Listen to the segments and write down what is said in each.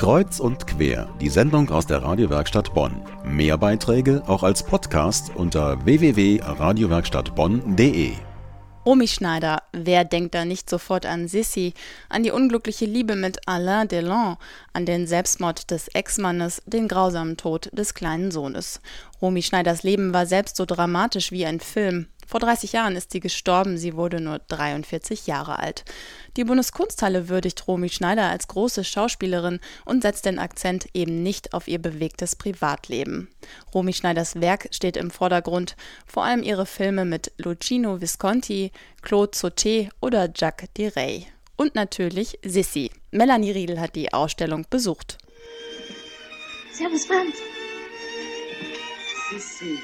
Kreuz und quer, die Sendung aus der Radiowerkstatt Bonn. Mehr Beiträge auch als Podcast unter www.radiowerkstattbonn.de. Romy Schneider, wer denkt da nicht sofort an Sissy, an die unglückliche Liebe mit Alain Delon, an den Selbstmord des Ex-Mannes, den grausamen Tod des kleinen Sohnes. Romy Schneiders Leben war selbst so dramatisch wie ein Film. Vor 30 Jahren ist sie gestorben, sie wurde nur 43 Jahre alt. Die Bundeskunsthalle würdigt Romy Schneider als große Schauspielerin und setzt den Akzent eben nicht auf ihr bewegtes Privatleben. Romy Schneiders Werk steht im Vordergrund, vor allem ihre Filme mit Lucino Visconti, Claude Sauté oder Jacques Direy. Und natürlich Sissi. Melanie Riedel hat die Ausstellung besucht. Servus Franz. Sissi.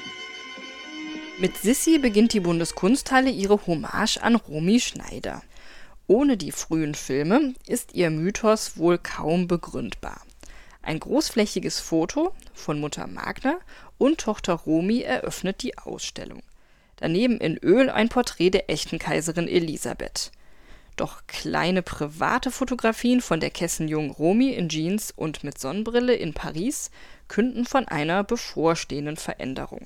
Mit Sissi beginnt die Bundeskunsthalle ihre Hommage an Romy Schneider. Ohne die frühen Filme ist ihr Mythos wohl kaum begründbar. Ein großflächiges Foto von Mutter Magna und Tochter Romy eröffnet die Ausstellung. Daneben in Öl ein Porträt der echten Kaiserin Elisabeth. Doch kleine private Fotografien von der Kessenjungen Romy in Jeans und mit Sonnenbrille in Paris künden von einer bevorstehenden Veränderung.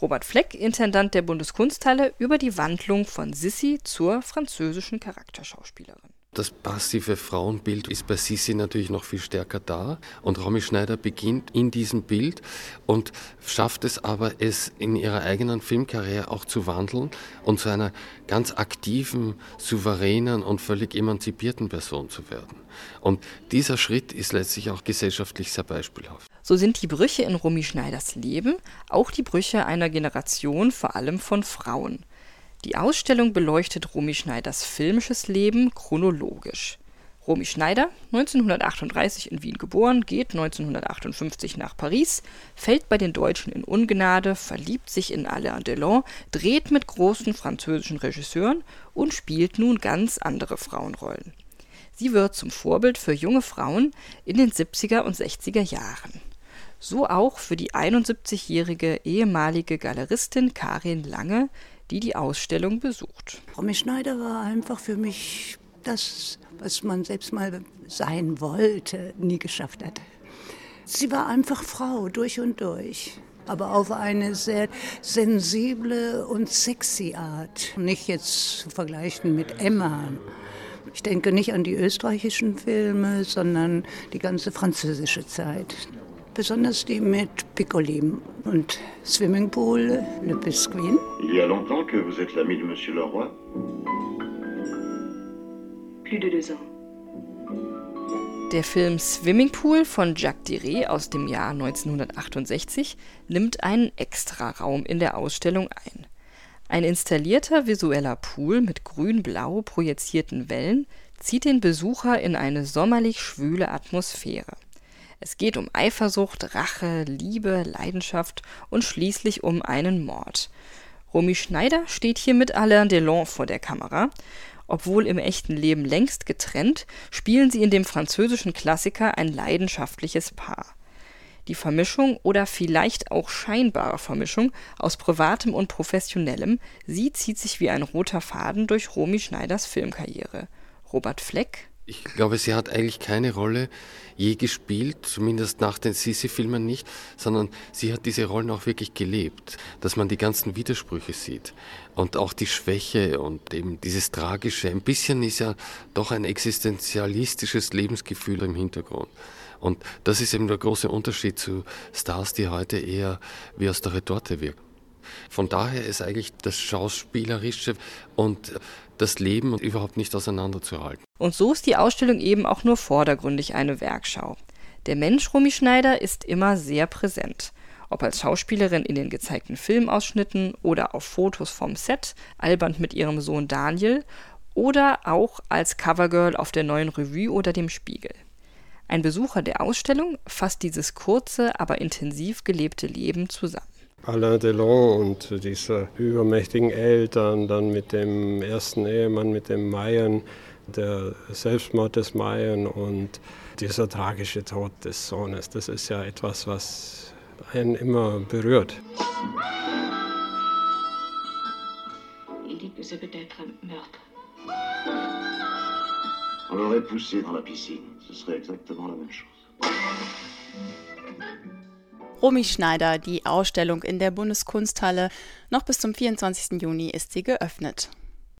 Robert Fleck, Intendant der Bundeskunsthalle, über die Wandlung von Sissi zur französischen Charakterschauspielerin. Das passive Frauenbild ist bei Sissi natürlich noch viel stärker da. Und Romy Schneider beginnt in diesem Bild und schafft es aber, es in ihrer eigenen Filmkarriere auch zu wandeln und zu einer ganz aktiven, souveränen und völlig emanzipierten Person zu werden. Und dieser Schritt ist letztlich auch gesellschaftlich sehr beispielhaft. So sind die Brüche in Romy Schneiders Leben auch die Brüche einer Generation, vor allem von Frauen. Die Ausstellung beleuchtet Romy Schneiders filmisches Leben chronologisch. Romy Schneider, 1938 in Wien geboren, geht 1958 nach Paris, fällt bei den Deutschen in Ungnade, verliebt sich in Alain Delon, dreht mit großen französischen Regisseuren und spielt nun ganz andere Frauenrollen. Sie wird zum Vorbild für junge Frauen in den 70er und 60er Jahren. So auch für die 71-jährige ehemalige Galeristin Karin Lange, die die Ausstellung besucht. Romy Schneider war einfach für mich das, was man selbst mal sein wollte, nie geschafft hat. Sie war einfach Frau durch und durch, aber auf eine sehr sensible und sexy Art. Nicht jetzt zu vergleichen mit Emma. Ich denke nicht an die österreichischen Filme, sondern die ganze französische Zeit besonders die mit Piccoli und Swimmingpool, Le Biscuit. Il y a longtemps que vous êtes l'ami de Monsieur Leroy Plus de deux ans. Der Film Swimmingpool von Jacques Diré aus dem Jahr 1968 nimmt einen Extraraum in der Ausstellung ein. Ein installierter visueller Pool mit grün-blau projizierten Wellen zieht den Besucher in eine sommerlich schwüle Atmosphäre. Es geht um Eifersucht, Rache, Liebe, Leidenschaft und schließlich um einen Mord. Romy Schneider steht hier mit Alain Delon vor der Kamera. Obwohl im echten Leben längst getrennt, spielen sie in dem französischen Klassiker ein leidenschaftliches Paar. Die Vermischung oder vielleicht auch scheinbare Vermischung aus Privatem und Professionellem, sie zieht sich wie ein roter Faden durch Romy Schneiders Filmkarriere. Robert Fleck ich glaube, sie hat eigentlich keine Rolle je gespielt, zumindest nach den Sisi-Filmen nicht, sondern sie hat diese Rollen auch wirklich gelebt, dass man die ganzen Widersprüche sieht und auch die Schwäche und eben dieses Tragische. Ein bisschen ist ja doch ein existenzialistisches Lebensgefühl im Hintergrund. Und das ist eben der große Unterschied zu Stars, die heute eher wie aus der Retorte wirken. Von daher ist eigentlich das Schauspielerische und das Leben überhaupt nicht auseinanderzuhalten. Und so ist die Ausstellung eben auch nur vordergründig eine Werkschau. Der Mensch Romy Schneider ist immer sehr präsent. Ob als Schauspielerin in den gezeigten Filmausschnitten oder auf Fotos vom Set, albernd mit ihrem Sohn Daniel, oder auch als Covergirl auf der neuen Revue oder dem Spiegel. Ein Besucher der Ausstellung fasst dieses kurze, aber intensiv gelebte Leben zusammen. Alain Delon und diese übermächtigen Eltern, dann mit dem ersten Ehemann, mit dem Mayen, der Selbstmord des Mayen und dieser tragische Tod des Sohnes. Das ist ja etwas, was einen immer berührt. On l'aurait poussé dans la piscine. Ce serait exactement la même chose. Romy Schneider, die Ausstellung in der Bundeskunsthalle. Noch bis zum 24. Juni ist sie geöffnet.